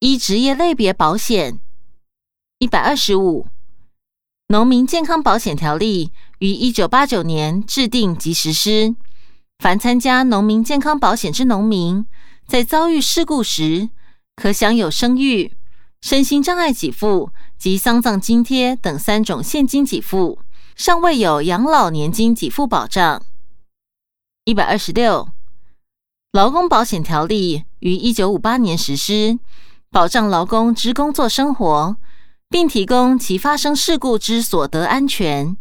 一职业类别保险。一百二十五，农民健康保险条例于一九八九年制定及实施。凡参加农民健康保险之农民，在遭遇事故时，可享有生育、身心障碍给付及丧葬津贴等三种现金给付，尚未有养老年金给付保障。一百二十六，劳工保险条例于一九五八年实施，保障劳工之工作生活。并提供其发生事故之所得安全。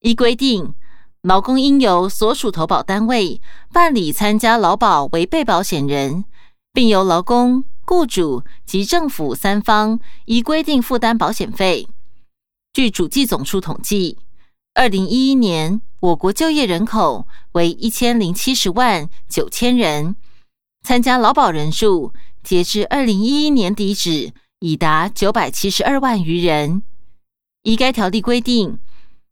依规定，劳工应由所属投保单位办理参加劳保为被保险人，并由劳工、雇主及政府三方依规定负担保险费。据主计总处统计，二零一一年我国就业人口为一千零七十万九千人，参加劳保人数截至二零一一年底止。已达九百七十二万余人。依该条例规定，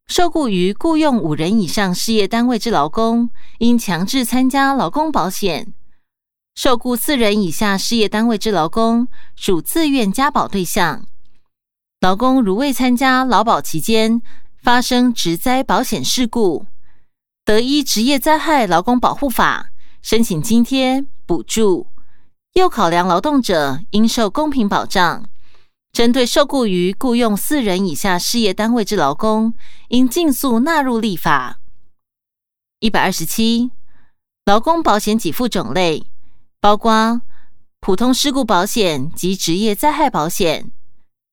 受雇于雇用五人以上事业单位之劳工，应强制参加劳工保险；受雇四人以下事业单位之劳工，属自愿加保对象。劳工如未参加劳保期间发生职灾保险事故，得依职业灾害劳工保护法申请津贴补助。又考量劳动者应受公平保障，针对受雇于雇用四人以下事业单位之劳工，应尽速纳入立法。一百二十七，劳工保险给付种类包括普通事故保险及职业灾害保险，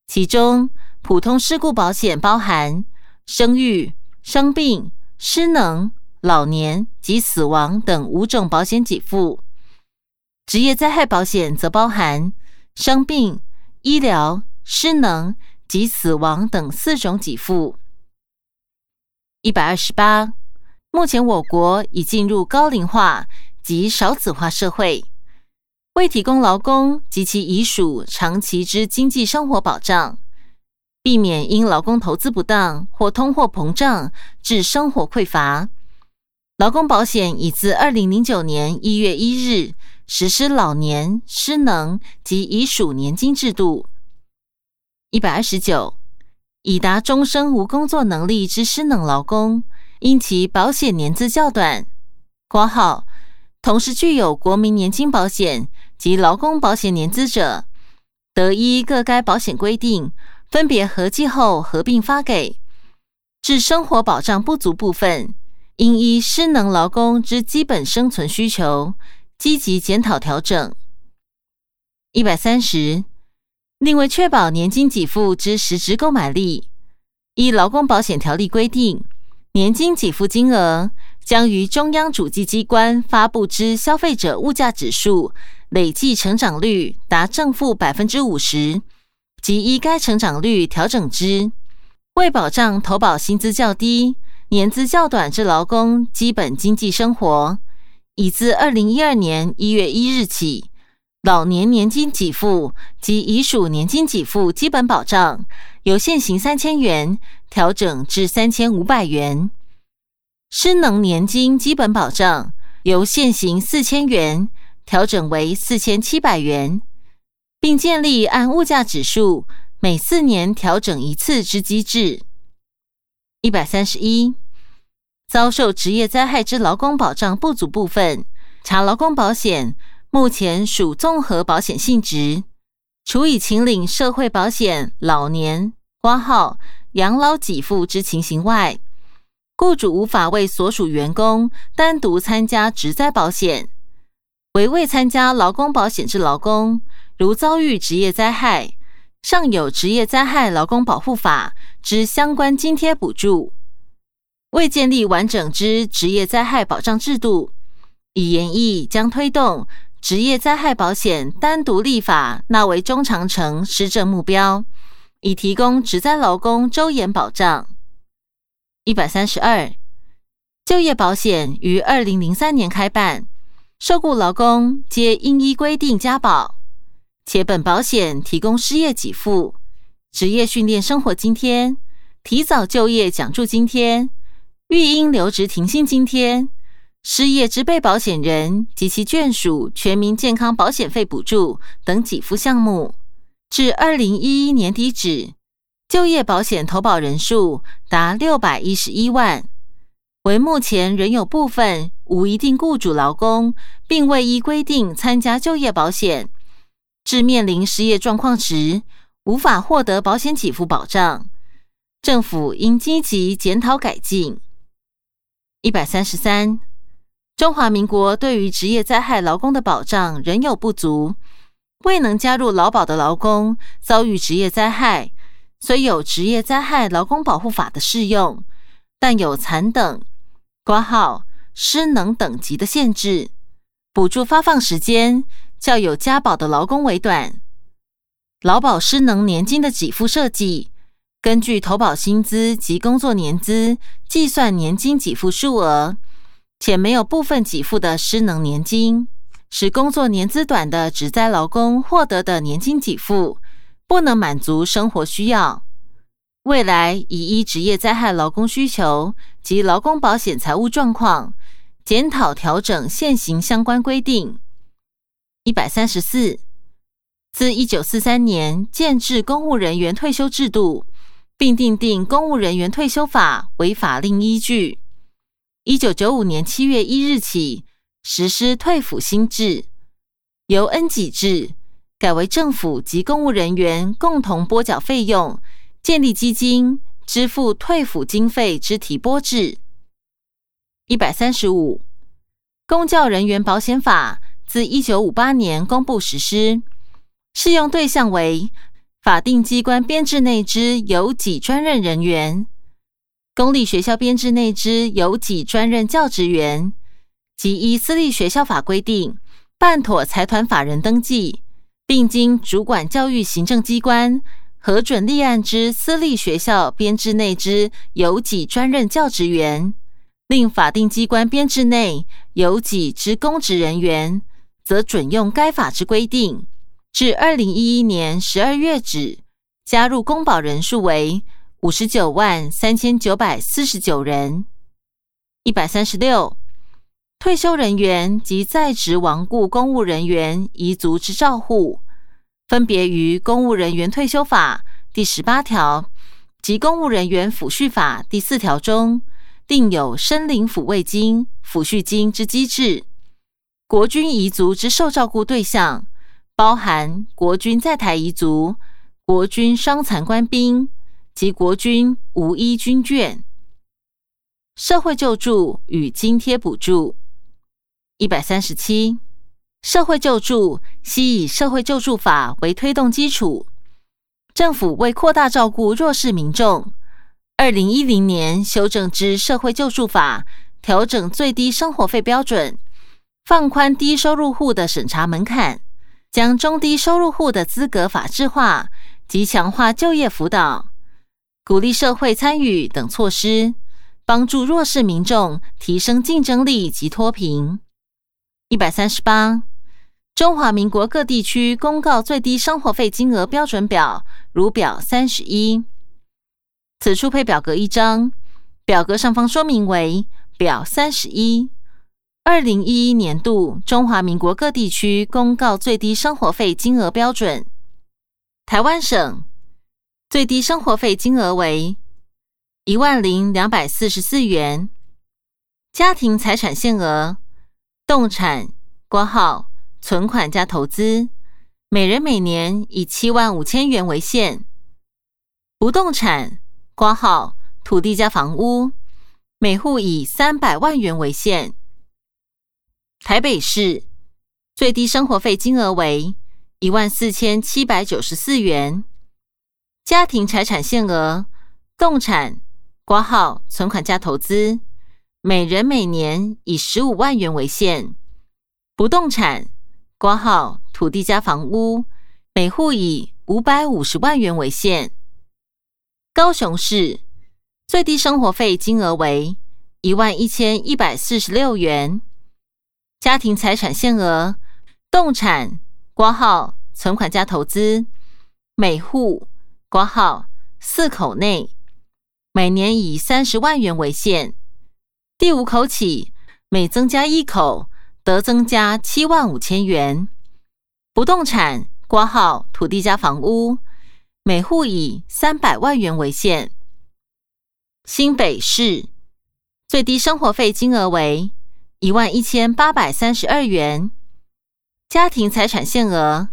其中普通事故保险包含生育、生病、失能、老年及死亡等五种保险给付。职业灾害保险则包含生病、医疗、失能及死亡等四种给付。一百二十八，目前我国已进入高龄化及少子化社会，为提供劳工及其遗属长期之经济生活保障，避免因劳工投资不当或通货膨胀致生活匮乏，劳工保险已自二零零九年一月一日。实施老年失能及遗属年金制度。一百二十九，已达终生无工作能力之失能劳工，因其保险年资较短（括号同时具有国民年金保险及劳工保险年资者），得依各该保险规定分别合计后合并发给。致生活保障不足部分，应依失能劳工之基本生存需求。积极检讨调整。一百三十，另为确保年金给付之实质购买力，依劳工保险条例规定，年金给付金额将于中央主计机关发布之消费者物价指数累计成长率达正负百分之五十，即依该成长率调整之。为保障投保薪资较低、年资较短之劳工基本经济生活。已自二零一二年一月一日起，老年年金给付及遗属年金给付基本保障由现行三千元调整至三千五百元；失能年金基本保障由现行四千元调整为四千七百元，并建立按物价指数每四年调整一次之机制。一百三十一。遭受职业灾害之劳工保障不足部分，查劳工保险目前属综合保险性质，除以请领社会保险老年挂号养老给付之情形外，雇主无法为所属员工单独参加职灾保险。为未参加劳工保险之劳工，如遭遇职业灾害，尚有职业灾害劳工保护法之相关津贴补助。为建立完整之职业灾害保障制度，以研议将推动职业灾害保险单独立法纳为中长程施政目标，以提供职灾劳工周延保障。一百三十二，就业保险于二零零三年开办，受雇劳工皆应依规定加保，且本保险提供失业给付、职业训练生活津贴、提早就业奖助津贴。育婴留职停薪津贴、失业之被保险人及其眷属全民健康保险费补助等给付项目，至二零一一年底止，就业保险投保人数达六百一十一万。为目前仍有部分无一定雇主劳工，并未依规定参加就业保险，致面临失业状况时，无法获得保险给付保障。政府应积极检讨改进。一百三十三，中华民国对于职业灾害劳工的保障仍有不足，未能加入劳保的劳工遭遇职业灾害，虽有职业灾害劳工保护法的适用，但有残等。挂号失能等级的限制，补助发放时间较有加保的劳工为短。劳保失能年金的给付设计，根据投保薪资及工作年资计算年金给付数额，且没有部分给付的失能年金，使工作年资短的职灾劳工获得的年金给付不能满足生活需要。未来以依职业灾害劳工需求及劳工保险财务状况，检讨调整现行相关规定。一百三十四，自一九四三年建制公务人员退休制度，并订定公务人员退休法为法令依据。一九九五年七月一日起实施退抚新制，由恩给制改为政府及公务人员共同拨缴费用。建立基金支付退抚经费之提拨制。一百三十五，公教人员保险法自一九五八年公布实施，适用对象为法定机关编制内之有给专任人员、公立学校编制内之有给专任教职员及依私立学校法规定办妥财团法人登记，并经主管教育行政机关。核准立案之私立学校编制内之有给专任教职员，另法定机关编制内有给之公职人员，则准用该法之规定。至二零一一年十二月止，加入公保人数为五十九万三千九百四十九人。一百三十六，退休人员及在职亡故公务人员遗族之照护。分别于《公务人员退休法》第十八条及《公务人员抚恤法》第四条中，定有生领抚慰金、抚恤金之机制。国军遗族之受照顾对象，包含国军在台遗族、国军伤残官兵及国军无依军眷。社会救助与津贴补助一百三十七。社会救助系以社会救助法为推动基础，政府为扩大照顾弱势民众，二零一零年修正之社会救助法，调整最低生活费标准，放宽低收入户的审查门槛，将中低收入户的资格法制化及强化就业辅导、鼓励社会参与等措施，帮助弱势民众提升竞争力及脱贫。一百三十八。中华民国各地区公告最低生活费金额标准表，如表三十一。此处配表格一张，表格上方说明为表三十一。二零一一年度中华民国各地区公告最低生活费金额标准。台湾省最低生活费金额为一万零两百四十四元。家庭财产限额，动产挂号。存款加投资，每人每年以七万五千元为限；不动产挂号土地加房屋，每户以三百万元为限。台北市最低生活费金额为一万四千七百九十四元，家庭财产限额动产挂号存款加投资，每人每年以十五万元为限；不动产。挂号土地加房屋，每户以五百五十万元为限。高雄市最低生活费金额为一万一千一百四十六元，家庭财产限额动产挂号存款加投资，每户挂号四口内，每年以三十万元为限。第五口起。每增加一口，得增加七万五千元。不动产挂号土地加房屋，每户以三百万元为限。新北市最低生活费金额为一万一千八百三十二元。家庭财产限额，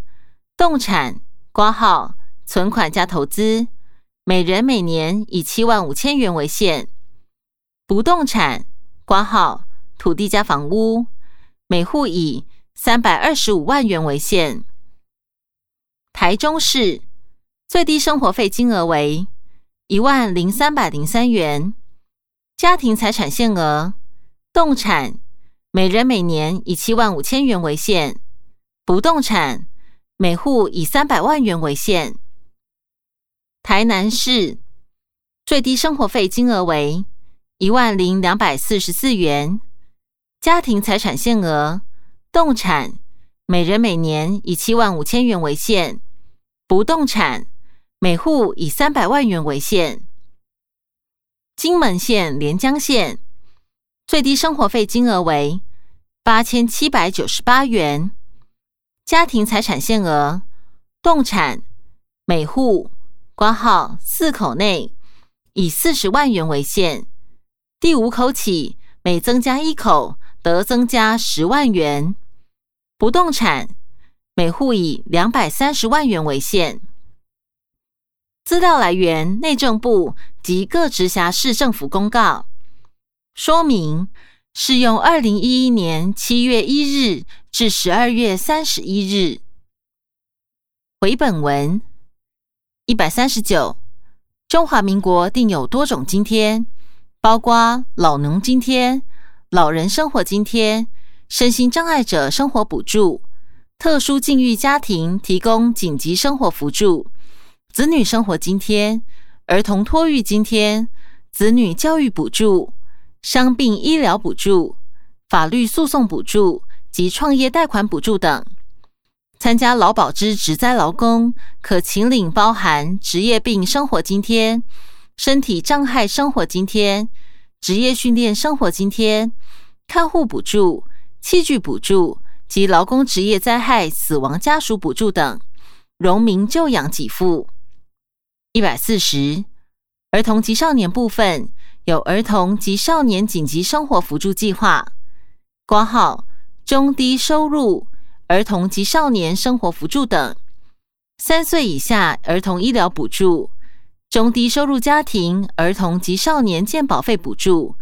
动产挂号存款加投资，每人每年以七万五千元为限。不动产挂号土地加房屋，每户以三百二十五万元为限。台中市最低生活费金额为一万零三百零三元，家庭财产限额，动产每人每年以七万五千元为限，不动产每户以三百万元为限。台南市最低生活费金额为一万零两百四十四元。家庭财产限额，动产每人每年以七万五千元为限，不动产每户以三百万元为限。金门县连江县最低生活费金额为八千七百九十八元，家庭财产限额，动产每户挂号四口内以四十万元为限，第五口起每增加一口。得增加十万元，不动产每户以两百三十万元为限。资料来源：内政部及各直辖市政府公告。说明：适用二零一一年七月一日至十二月三十一日。回本文一百三十九。中华民国定有多种津贴，包括老农津贴。老人生活津贴、身心障碍者生活补助、特殊境遇家庭提供紧急生活辅助、子女生活津贴、儿童托育津贴、子女教育补助、伤病医疗补助、法律诉讼补助及创业贷款补助等。参加劳保之职灾劳工，可请领包含职业病生活津贴、身体障碍生活津贴。职业训练生活津贴、看护补助、器具补助及劳工职业灾害死亡家属补助等，荣民就养给付。一百四十，儿童及少年部分有儿童及少年紧急生活辅助计划，挂号中低收入儿童及少年生活辅助等，三岁以下儿童医疗补助。中低收入家庭儿童及少年健保费补助、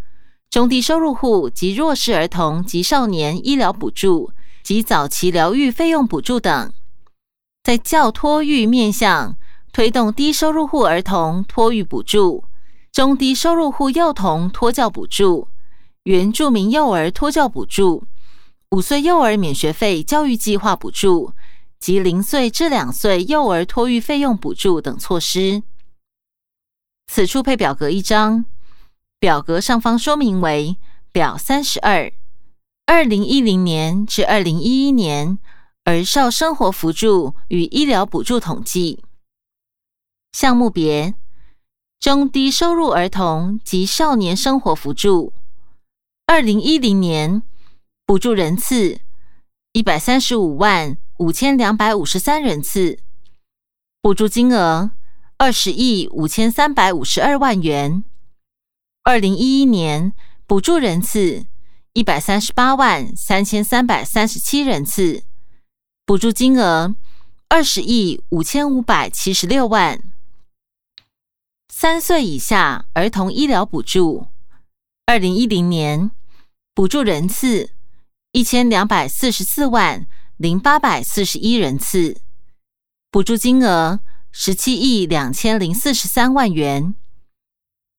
中低收入户及弱势儿童及少年医疗补助及早期疗愈费用补助等，在教托育面向推动低收入户儿童托育补助、中低收入户幼童托教补助、原住民幼儿托教补助、五岁幼儿免学费教育计划补助及零岁至两岁幼儿托育费用补助等措施。此处配表格一张，表格上方说明为表三十二，二零一零年至二零一一年儿少生活扶助与医疗补助统计项目别：中低收入儿童及少年生活扶助，二零一零年补助人次一百三十五万五千两百五十三人次，补助金额。二十亿五千三百五十二万元。二零一一年补助人次一百三十八万三千三百三十七人次，补助金额二十亿五千五百七十六万。三岁以下儿童医疗补助，二零一零年补助人次一千两百四十四万零八百四十一人次，补助金额。十七亿两千零四十三万元。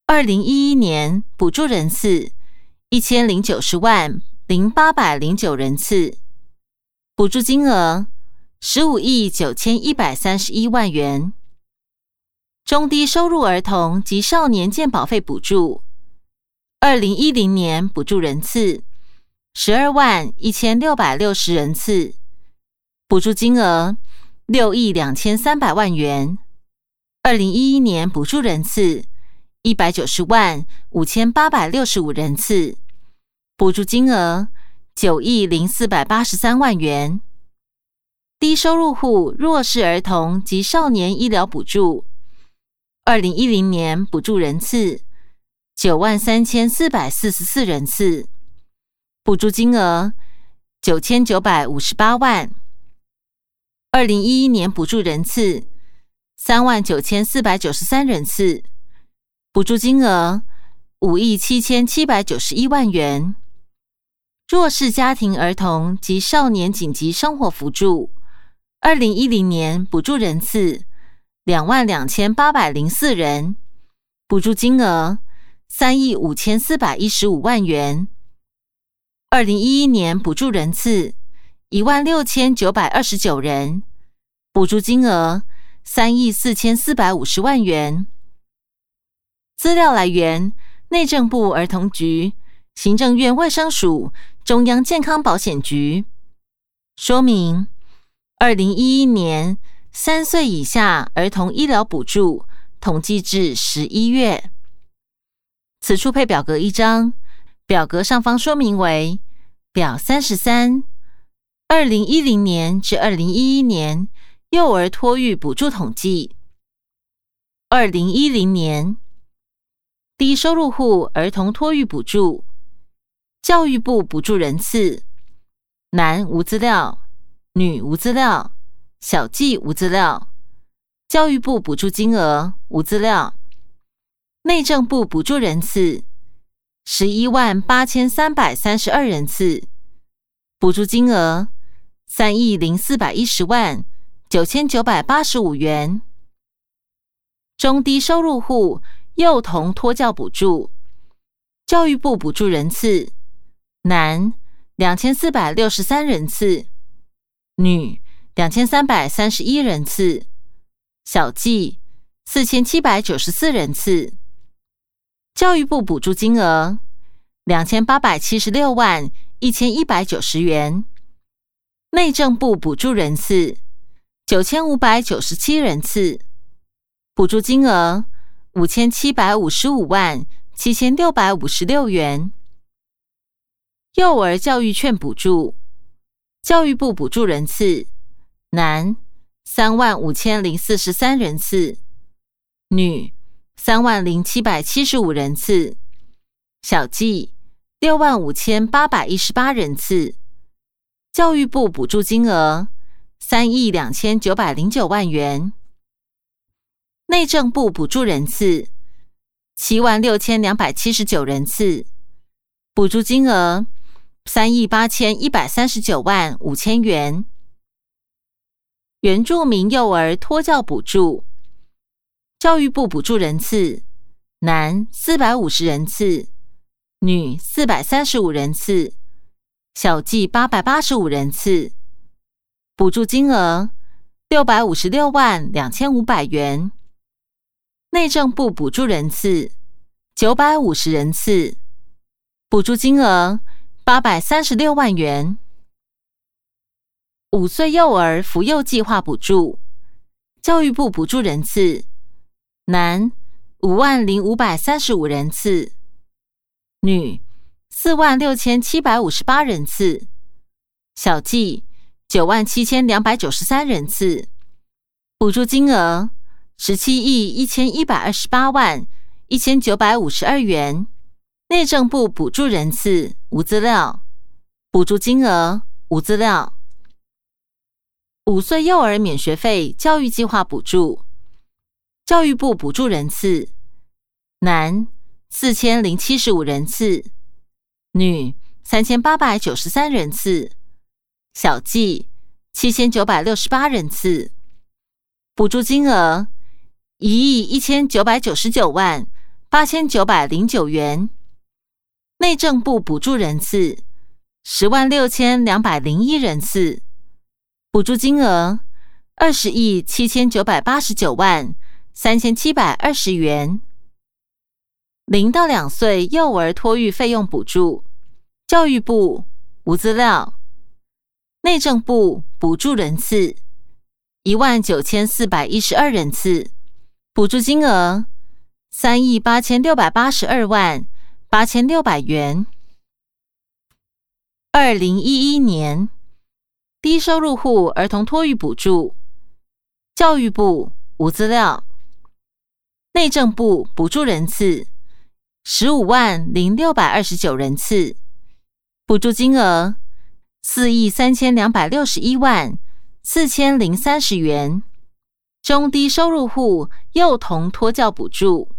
二零一一年补助人次一千零九十万零八百零九人次，补助金额十五亿九千一百三十一万元。中低收入儿童及少年健保费补助，二零一零年补助人次十二万一千六百六十人次，补助金额。六亿两千三百万元，二零一一年补助人次一百九十万五千八百六十五人次，补助金额九亿零四百八十三万元。低收入户弱势儿童及少年医疗补助，二零一零年补助人次九万三千四百四十四人次，补助金额九千九百五十八万。二零一一年补助人次三万九千四百九十三人次，补助金额五亿七千七百九十一万元。弱势家庭儿童及少年紧急生活辅助。二零一零年补助人次两万两千八百零四人，补助金额三亿五千四百一十五万元。二零一一年补助人次一万六千九百二十九人，补助金额三亿四千四百五十万元。资料来源：内政部儿童局、行政院卫生署、中央健康保险局。说明。二零一一年三岁以下儿童医疗补助统计至十一月。此处配表格一张，表格上方说明为表三十三。二零一零年至二零一一年幼儿托育补助统计。二零一零年低收入户儿童托育补助，教育部补助人次，男无资料。女无资料，小记无资料，教育部补助金额无资料，内政部补助人次十一万八千三百三十二人次，补助金额三亿零四百一十万九千九百八十五元。中低收入户幼童托教补助，教育部补助人次男两千四百六十三人次。女两千三百三十一人次，小计四千七百九十四人次。教育部补助金额两千八百七十六万一千一百九十元。内政部补助人次九千五百九十七人次，补助金额五千七百五十五万七千六百五十六元。幼儿教育券补助。教育部补助人次：男三万五千零四十三人次，女三万零七百七十五人次，小计六万五千八百一十八人次。教育部补助金额三亿两千九百零九万元。内政部补助人次七万六千两百七十九人次，补助金额。三亿八千一百三十九万五千元，原住民幼儿托教补助，教育部补助人次：男四百五十人次，女四百三十五人次，小计八百八十五人次，补助金额六百五十六万两千五百元。内政部补助人次九百五十人次，补助金额。八百三十六万元，五岁幼儿扶幼计划补助，教育部补助人次：男五万零五百三十五人次，女四万六千七百五十八人次，小计九万七千两百九十三人次，补助金额十七亿一千一百二十八万一千九百五十二元。内政部补助人次无资料，补助金额无资料。五岁幼儿免学费教育计划补助，教育部补助人次：男四千零七十五人次，女三千八百九十三人次，小计七千九百六十八人次。补助金额一亿一千九百九十九万八千九百零九元。内政部补助人次十万六千两百零一人次，补助金额二十亿七千九百八十九万三千七百二十元。零到两岁幼儿托育费用补助，教育部无资料。内政部补助人次一万九千四百一十二人次，补助金额三亿八千六百八十二万。八千六百元。二零一一年低收入户儿童托育补助，教育部无资料，内政部补助人次十五万零六百二十九人次，补助金额四亿三千两百六十一万四千零三十元。中低收入户幼童托教补助，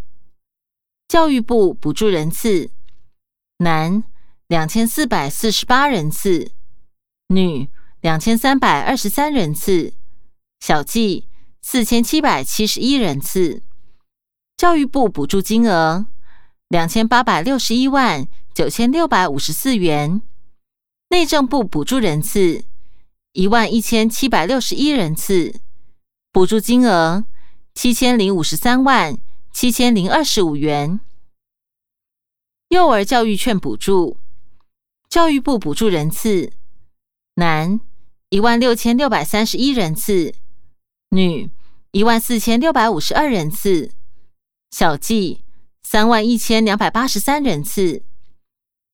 教育部补助人次男两千四百四十八人次，女两千三百二十三人次，小计四千七百七十一人次。教育部补助金额两千八百六十一万九千六百五十四元，内政部补助人次一万一千七百六十一人次。补助金额七千零五十三万七千零二十五元。幼儿教育券补助，教育部补助人次：男一万六千六百三十一人次，女一万四千六百五十二人次，小计三万一千两百八十三人次。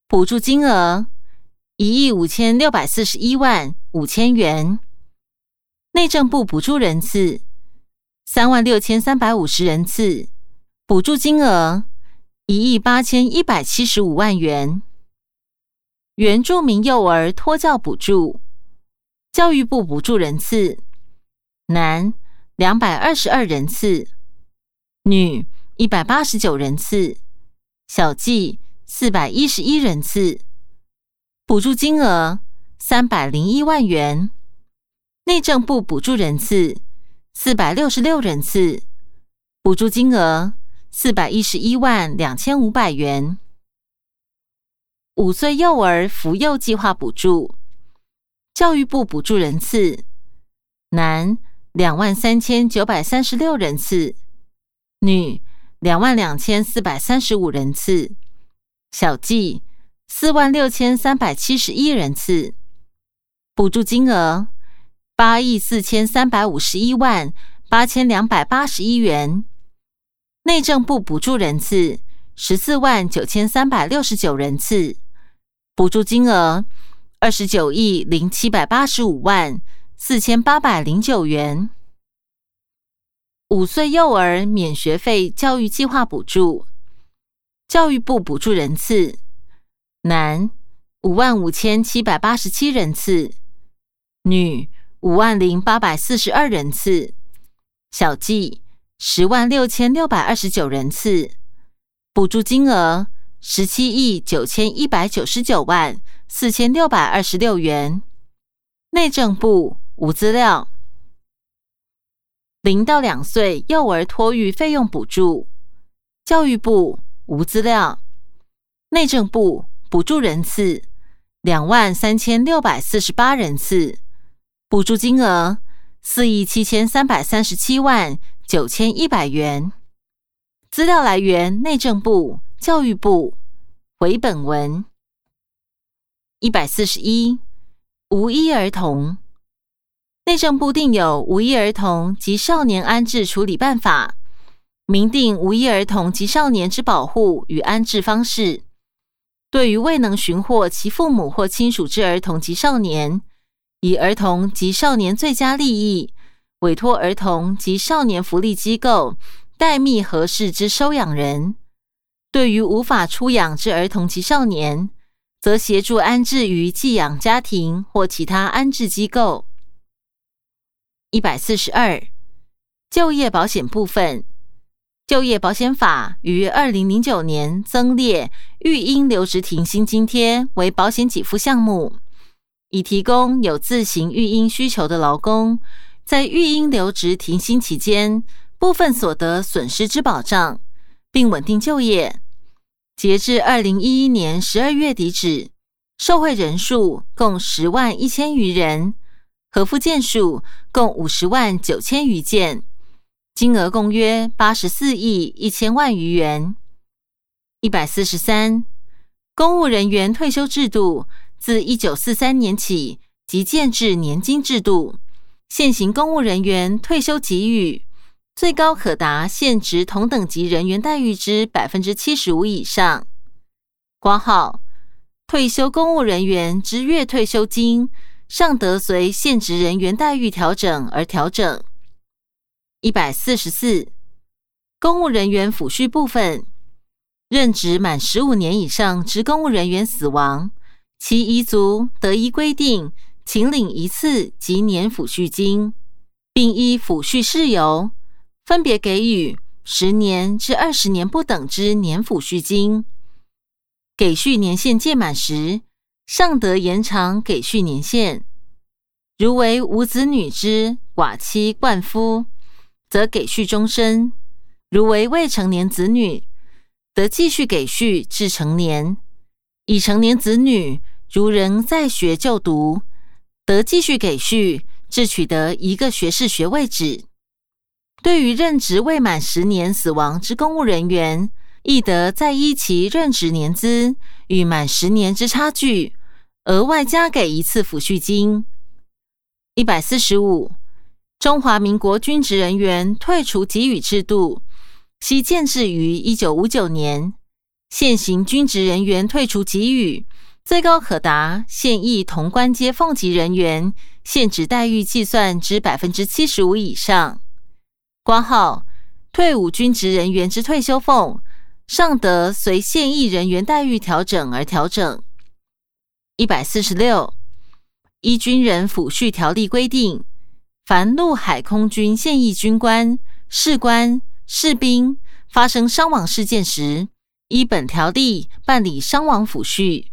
补助金额一亿五千六百四十一万五千元。内政部补助人次三万六千三百五十人次，补助金额一亿八千一百七十五万元。原住民幼儿托教补助，教育部补助人次男两百二十二人次，女一百八十九人次，小计四百一十一人次，补助金额三百零一万元。内政部补助人次四百六十六人次，补助金额四百一十一万两千五百元。五岁幼儿扶幼计划补助，教育部补助人次男两万三千九百三十六人次，女两万两千四百三十五人次，小计四万六千三百七十一人次，补助金额。八亿四千三百五十一万八千两百八十一元，内政部补助人次十四万九千三百六十九人次，补助金额二十九亿零七百八十五万四千八百零九元。五岁幼儿免学费教育计划补助，教育部补助人次男五万五千七百八十七人次，女。五万零八百四十二人次，小计十万六千六百二十九人次，补助金额十七亿九千一百九十九万四千六百二十六元。内政部无资料。零到两岁幼儿托育费用补助，教育部无资料。内政部补助人次两万三千六百四十八人次。补助金额四亿七千三百三十七万九千一百元。资料来源：内政部、教育部。回本文一百四十一，无一儿童。内政部定有《无一儿童及少年安置处理办法》，明定无一儿童及少年之保护与安置方式。对于未能寻获其父母或亲属之儿童及少年，以儿童及少年最佳利益，委托儿童及少年福利机构代觅合适之收养人；对于无法出养之儿童及少年，则协助安置于寄养家庭或其他安置机构。一百四十二，就业保险部分，就业保险法于二零零九年增列育婴留职停薪津贴为保险给付项目。以提供有自行育婴需求的劳工，在育婴留职停薪期间部分所得损失之保障，并稳定就业。截至二零一一年十二月底止，受惠人数共十万一千余人，核付件数共五十万九千余件，金额共约八十四亿一千万余元。一百四十三，公务人员退休制度。自一九四三年起，即建制年金制度。现行公务人员退休给予最高可达现职同等级人员待遇之百分之七十五以上。挂号退休公务人员之月退休金，尚得随现职人员待遇调整而调整。一百四十四，公务人员抚恤部分，任职满十五年以上职公务人员死亡，其遗族得依规定，请领一次及年抚恤金，并依抚恤事由，分别给予十年至二十年不等之年抚恤金。给续年限届满时，尚得延长给续年限。如为无子女之寡妻冠夫，则给续终身；如为未成年子女，得继续给续至成年。已成年子女如仍在学就读，得继续给续至取得一个学士学位止。对于任职未满十年死亡之公务人员，亦得再依其任职年资与满十年之差距，额外加给一次抚恤金。一百四十五，中华民国军职人员退除给予制度，其建制于一九五九年。现行军职人员退出给予，最高可达现役同关阶俸级人员现职待遇计算之百分之七十五以上。挂号退伍军职人员之退休俸。尚得随现役人员待遇调整而调整。一百四十六，依军人抚恤条例规定，凡陆海空军现役军官、士官、士兵发生伤亡事件时，依本条例办理伤亡抚恤。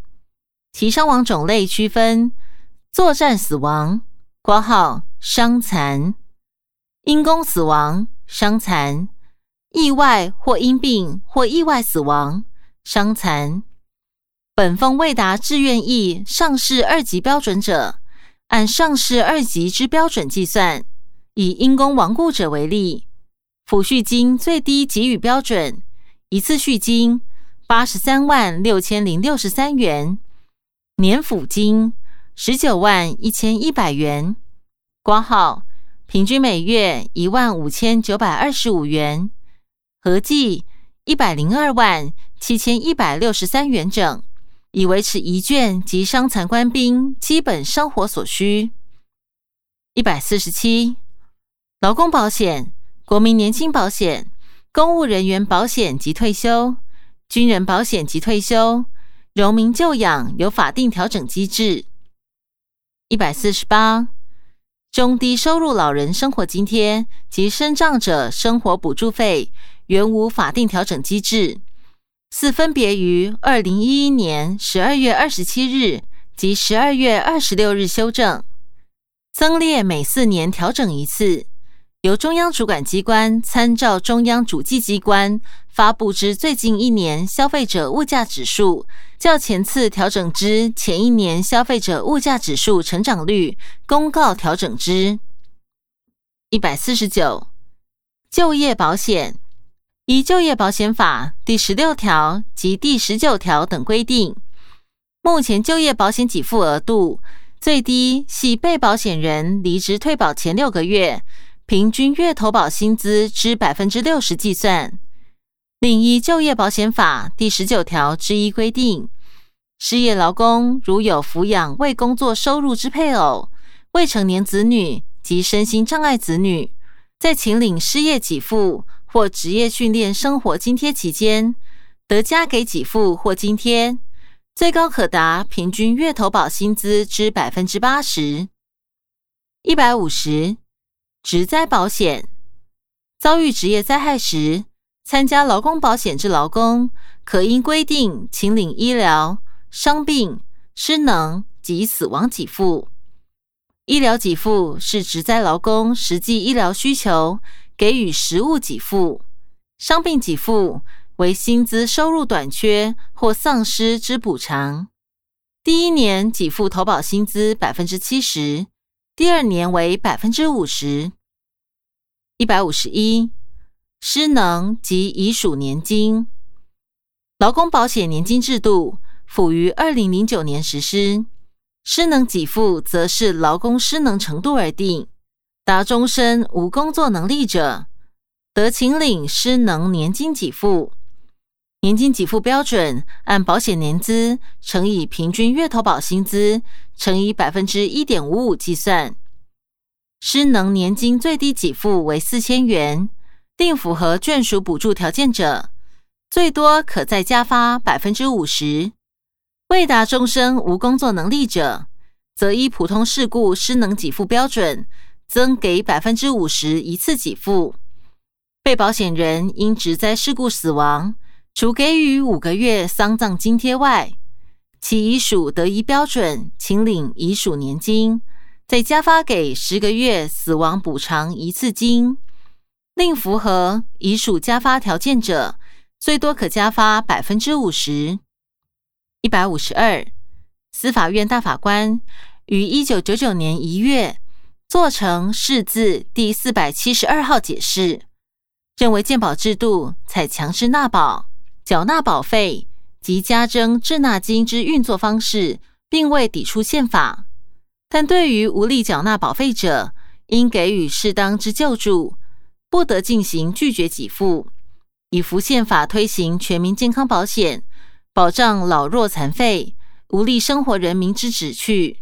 其伤亡种类区分：作战死亡（挂号伤残）、因公死亡（伤残）。意外或因病或意外死亡、伤残，本俸未达志愿役上市二级标准者，按上市二级之标准计算。以因公亡故者为例，抚恤金最低给予标准一次恤金八十三万六千零六十三元，年抚金十九万一千一百元，挂号平均每月一万五千九百二十五元。合计一百零二万七千一百六十三元整，以维持遗眷及伤残官兵基本生活所需。一百四十七，劳工保险、国民年金保险、公务人员保险及退休、军人保险及退休、荣民就养有法定调整机制。一百四十八，中低收入老人生活津贴及生障者生活补助费。原无法定调整机制，四分别于二零一一年十二月二十七日及十二月二十六日修正，增列每四年调整一次，由中央主管机关参照中央主计机关发布之最近一年消费者物价指数，较前次调整之前一年消费者物价指数成长率，公告调整之。一百四十九，就业保险。依就业保险法第十六条及第十九条等规定，目前就业保险给付额度最低系被保险人离职退保前六个月平均月投保薪资之百分之六十计算。另依就业保险法第十九条之一规定，失业劳工如有抚养未工作收入之配偶、未成年子女及身心障碍子女，在请领失业给付。或职业训练生活津贴期间，得加给给付或津贴，最高可达平均月投保薪资之百分之八十。一百五十，职灾保险遭遇职业灾害时，参加劳工保险之劳工，可因规定请领医疗、伤病、失能及死亡给付。医疗给付是职灾劳工实际医疗需求。给予实物给付，伤病给付为薪资收入短缺或丧失之补偿。第一年给付投保薪资百分之七十，第二年为百分之五十。一百五十一，失能及遗属年金，劳工保险年金制度辅于二零零九年实施，失能给付则是劳工失能程度而定。达终身无工作能力者，得请领失能年金给付。年金给付标准按保险年资乘以平均月投保薪资乘以百分之一点五五计算。失能年金最低给付为四千元，定符合眷属补助条件者，最多可再加发百分之五十。未达终身无工作能力者，则依普通事故失能给付标准，增给百分之五十一次给付。被保险人因职灾事故死亡，除给予五个月丧葬津贴外，其遗属得依标准，请领遗属年金，再加发给十个月死亡补偿一次金。另符合遗属加发条件者，最多可加发百分之五十。一百五十二。司法院大法官于一九九九年一月做成释字第四百七十二号解释，认为健保制度采强制纳保、缴纳保费及加征滞纳金之运作方式，并未抵触宪法。但对于无力缴纳保费者，应给予适当之救助，不得进行拒绝给付，以符宪法推行全民健康保险，保障老弱残废。无力生活人民之旨趣。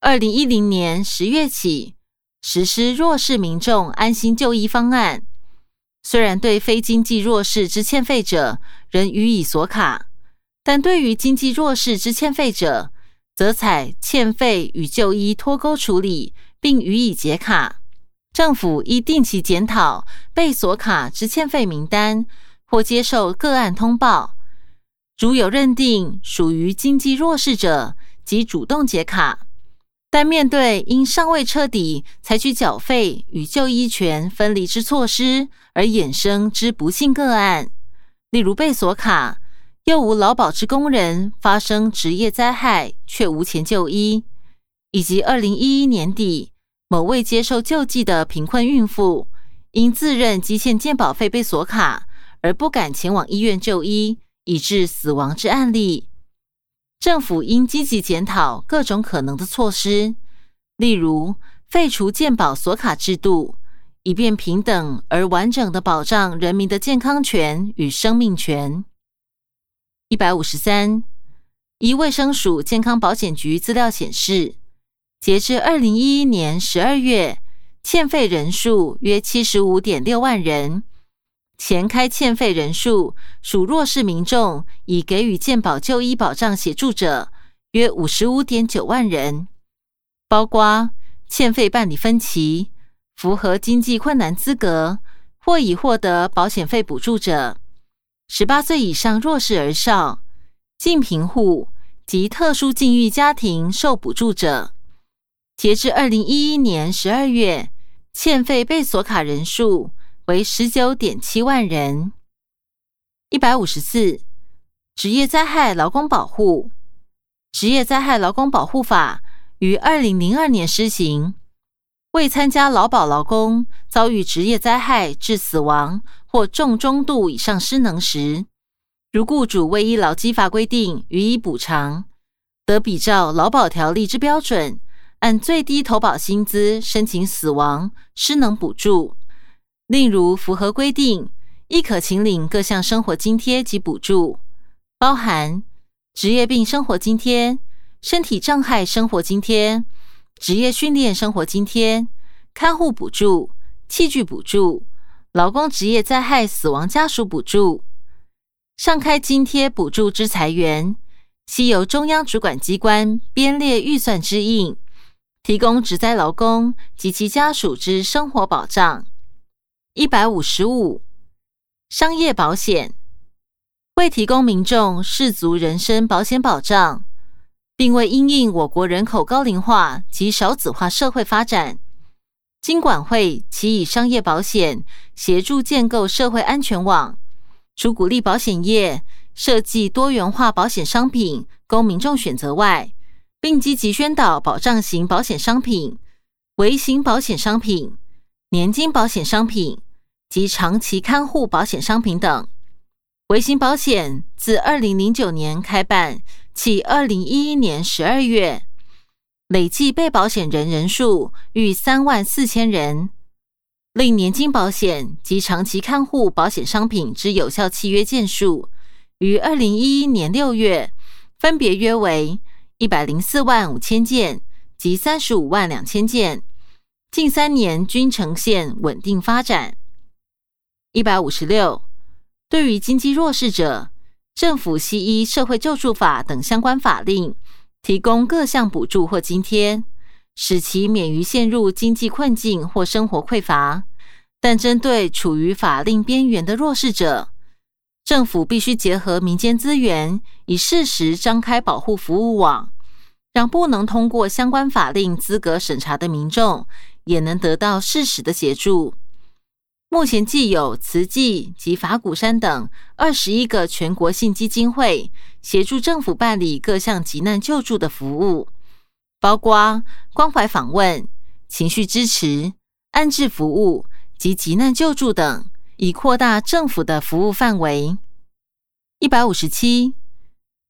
二零一零年十月起实施弱势民众安心就医方案。虽然对非经济弱势之欠费者仍予以锁卡，但对于经济弱势之欠费者，则采欠费与就医脱钩处理，并予以解卡。政府亦定期检讨被锁卡之欠费名单，或接受个案通报。如有认定属于经济弱势者，即主动解卡；但面对因尚未彻底采取缴费与就医权分离之措施而衍生之不幸个案，例如被锁卡，又无劳保之工人发生职业灾害却无钱就医，以及二零一一年底某未接受救济的贫困孕妇，因自认积欠健保费被锁卡而不敢前往医院就医。以致死亡之案例，政府应积极检讨各种可能的措施，例如废除健保锁卡制度，以便平等而完整的保障人民的健康权与生命权。一百五十三，依卫生署健康保险局资料显示，截至二零一一年十二月，欠费人数约七十五点六万人。前开欠费人数属弱势民众已给予健保就医保障协助者约五十五点九万人，包括欠费办理分期、符合经济困难资格或已获得保险费补助者、十八岁以上弱势儿少、净贫户及特殊境遇家庭受补助者。截至二零一一年十二月，欠费被锁卡人数。为十九点七万人。一百五十四，职业灾害劳工保护。职业灾害劳工保护法于二零零二年施行。未参加劳保劳工遭遇职业灾害致死亡或重中度以上失能时，如雇主未依劳基法规定予以补偿，得比照劳保条例之标准，按最低投保薪资申请死亡失能补助。例如，符合规定，亦可请领各项生活津贴及补助，包含职业病生活津贴、身体障碍生活津贴、职业训练生活津贴、看护补助、器具补助、劳工职业灾害死亡家属补助。上开津贴补助之裁员，系由中央主管机关编列预算之应，提供职灾劳工及其家属之生活保障。一百五十五，商业保险。为提供民众适足人身保险保障，并为因应我国人口高龄化及少子化社会发展，经管会其以商业保险协助建构社会安全网，除鼓励保险业设计多元化保险商品供民众选择外，并积极宣导保障型保险商品、微型保险商品、年金保险商品。及长期看护保险商品等，微型保险自二零零九年开办，起二零一一年十二月，累计被保险人人数逾三万四千人。另年金保险及长期看护保险商品之有效契约件数，于二零一一年六月分别约为一百零四万五千件及三十五万两千件，近三年均呈现稳定发展。一百五十六，对于经济弱势者，政府西依社会救助法等相关法令，提供各项补助或津贴，使其免于陷入经济困境或生活匮乏。但针对处于法令边缘的弱势者，政府必须结合民间资源，以适时张开保护服务网，让不能通过相关法令资格审查的民众也能得到适时的协助。目前既有慈济及法鼓山等二十一个全国性基金会协助政府办理各项急难救助的服务，包括关怀访问、情绪支持、安置服务。及急难救助等，以扩大政府的服务范围。一百五十七，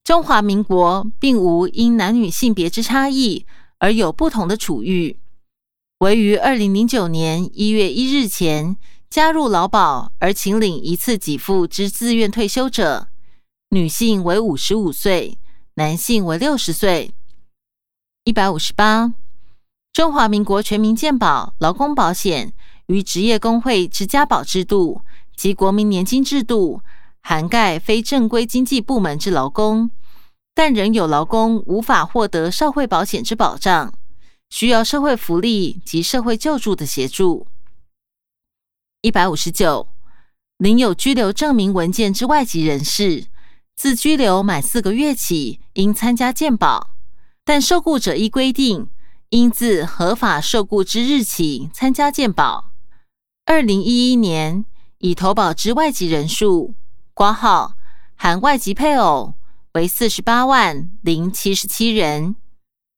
中华民国并无因男女性别之差异而有不同的处遇。唯于二零零九年一月一日前加入劳保而请领一次给付之自愿退休者，女性为五十五岁，男性为六十岁。一百五十八，中华民国全民健保劳工保险。与职业工会之家保制度及国民年金制度，涵盖非正规经济部门之劳工，但仍有劳工无法获得社会保险之保障，需要社会福利及社会救助的协助。一百五十九，领有居留证明文件之外籍人士，自居留满四个月起，应参加健保，但受雇者依规定，应自合法受雇之日起参加健保。二零一一年已投保之外籍人数挂号含外籍配偶为四十八万零七十七人，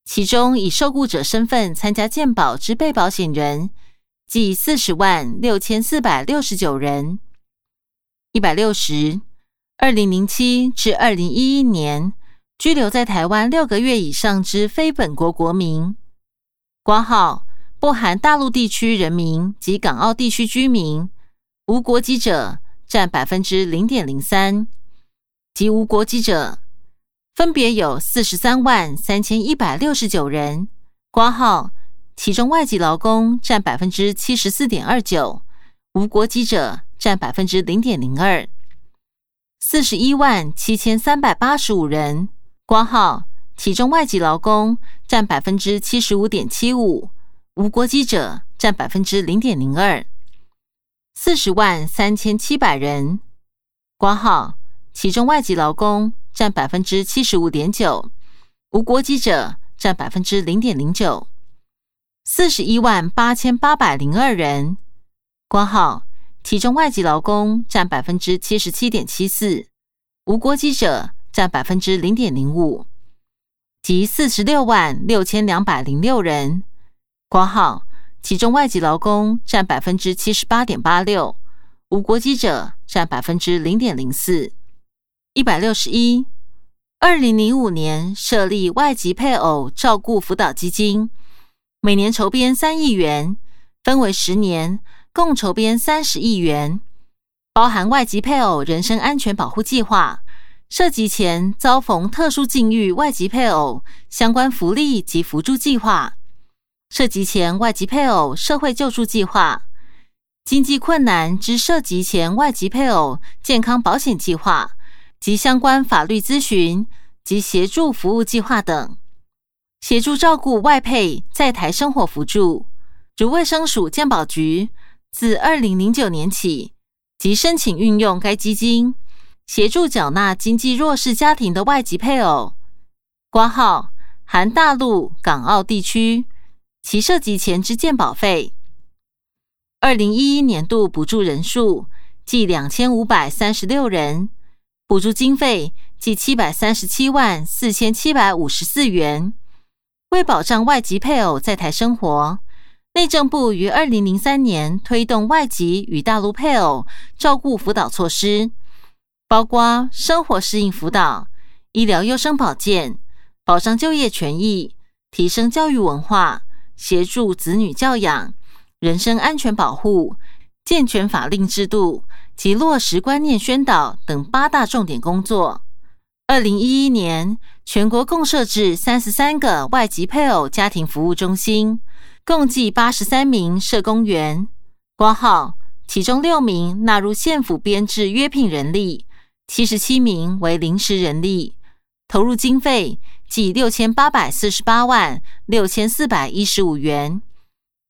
其中以受雇者身份参加健保之被保险人计四十万六千四百六十九人。一百六十，二零零七至二零一一年居留在台湾六个月以上之非本国国民挂号。不含大陆地区人民及港澳地区居民，无国籍者占百分之零点零三，及无国籍者分别有四十三万三千一百六十九人。挂号，其中外籍劳工占百分之七十四点二九，无国籍者占百分之零点零二，四十一万七千三百八十五人。挂号，其中外籍劳工占百分之七十五点七五。无国籍者占百分之零点零二，四十万三千七百人。挂号，其中外籍劳工占百分之七十五点九，无国籍者占百分之零点零九，四十一万八千八百零二人。括号，其中外籍劳工占百分之七十七点七四，无国籍者占百分之零点零五，即四十六万六千两百零六人。括号，其中外籍劳工占百分之七十八点八六，无国籍者占百分之零点零四。一百六十一，二零零五年设立外籍配偶照顾辅导基金，每年筹编三亿元，分为十年，共筹编三十亿元，包含外籍配偶人身安全保护计划、涉及前遭逢特殊境遇外籍配偶相关福利及扶助计划。涉及前外籍配偶社会救助计划、经济困难之涉及前外籍配偶健康保险计划及相关法律咨询及协助服务计划等，协助照顾外配在台生活辅助，如卫生署健保局自二零零九年起即申请运用该基金，协助缴纳经济弱势家庭的外籍配偶挂号含大陆、港澳地区。其涉及前之健保费，二零一一年度补助人数计两千五百三十六人，补助经费计七百三十七万四千七百五十四元。为保障外籍配偶在台生活，内政部于二零零三年推动外籍与大陆配偶照顾辅导措施，包括生活适应辅导、医疗优生保健、保障就业权益、提升教育文化。协助子女教养、人身安全保护健全法令制度及落实观念宣导等八大重点工作。二零一一年，全国共设置三十三个外籍配偶家庭服务中心，共计八十三名社工员挂号，其中六名纳入县府编制约聘人力，七十七名为临时人力，投入经费计六千八百四十八万六千四百一十五元，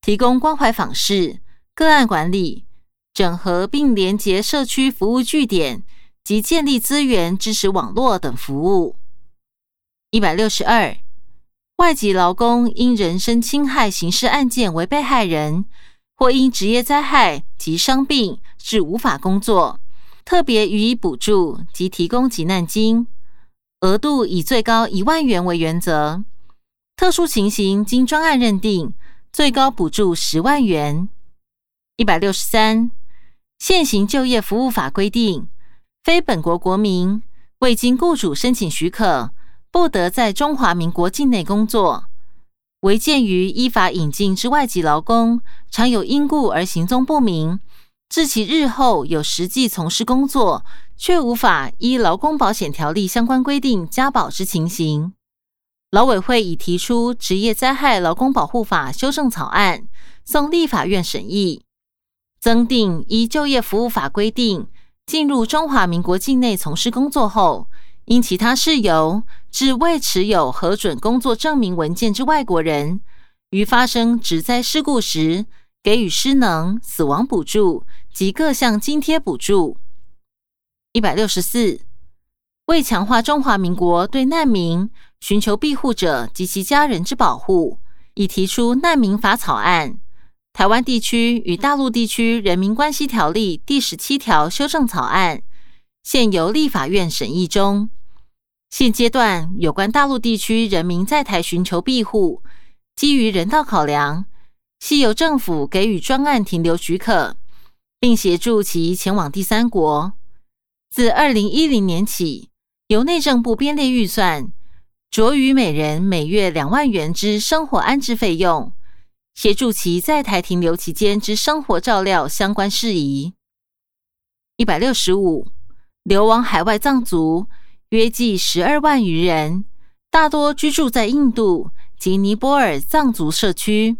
提供关怀访视、个案管理、整合并连结社区服务据点。及建立资源支持网络等服务。一百六十二，外籍劳工因人身侵害刑事案件为被害人，或因职业灾害及伤病致无法工作，特别予以补助及提供急难金，额度以最高一万元为原则。特殊情形经专案认定，最高补助十万元。一百六十三，现行就业服务法规定。非本国国民未经雇主申请许可，不得在中华民国境内工作。违建于依法引进之外籍劳工，常有因故而行踪不明，致其日后有实际从事工作，却无法依劳工保险条例相关规定加保之情形。劳委会已提出职业灾害劳工保护法修正草案，送立法院审议，增订依就业服务法规定。进入中华民国境内从事工作后，因其他事由致未持有核准工作证明文件之外国人，于发生职灾事故时，给予失能、死亡补助及各项津贴补助。一百六十四，为强化中华民国对难民寻求庇护者及其家人之保护，已提出难民法草案。台湾地区与大陆地区人民关系条例第十七条修正草案现由立法院审议中。现阶段有关大陆地区人民在台寻求庇护，基于人道考量，系由政府给予专案停留许可，并协助其前往第三国。自二零一零年起，由内政部编列预算，酌于每人每月两万元之生活安置费用。协助其在台停留期间之生活照料相关事宜。一百六十五，流亡海外藏族约计十二万余人，大多居住在印度及尼泊尔藏族社区，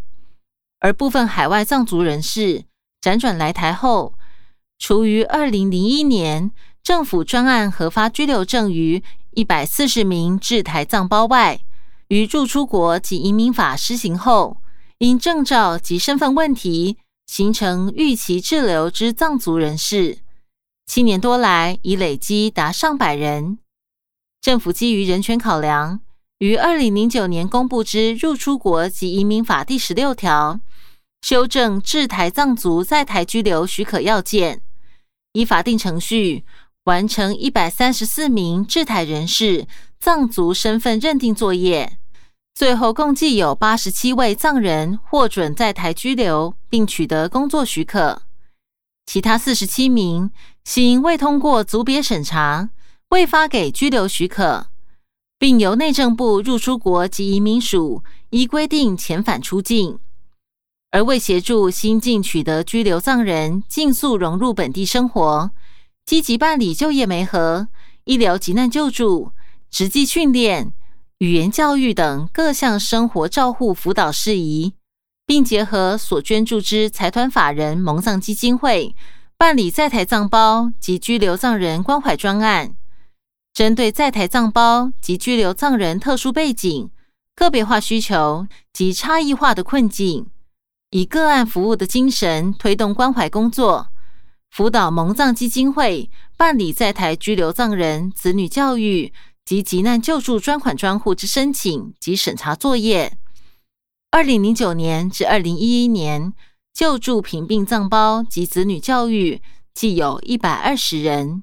而部分海外藏族人士辗转来台后，除于二零零一年政府专案核发居留证于一百四十名至台藏胞外，于入出国及移民法施行后。因证照及身份问题，形成逾期滞留之藏族人士，七年多来已累积达上百人。政府基于人权考量，于二零零九年公布之《入出国及移民法》第十六条，修正制台藏族在台居留许可要件，依法定程序完成一百三十四名制台人士藏族身份认定作业。最后共计有八十七位藏人获准在台居留，并取得工作许可；其他四十七名因未通过组别审查，未发给居留许可，并由内政部入出国及移民署依规定遣返出境，而为协助新进取得居留藏人尽速融入本地生活，积极办理就业媒合、医疗急难救助、实际训练。语言教育等各项生活照护辅导事宜，并结合所捐助之财团法人蒙藏基金会办理在台藏胞及居留藏人关怀专案，针对在台藏胞及居留藏人特殊背景、个别化需求及差异化的困境，以个案服务的精神推动关怀工作，辅导蒙藏基金会办理在台居留藏人子女教育。及急难救助专款专户之申请及审查作业。二零零九年至二零一一年，救助贫病藏胞及子女教育，计有一百二十人。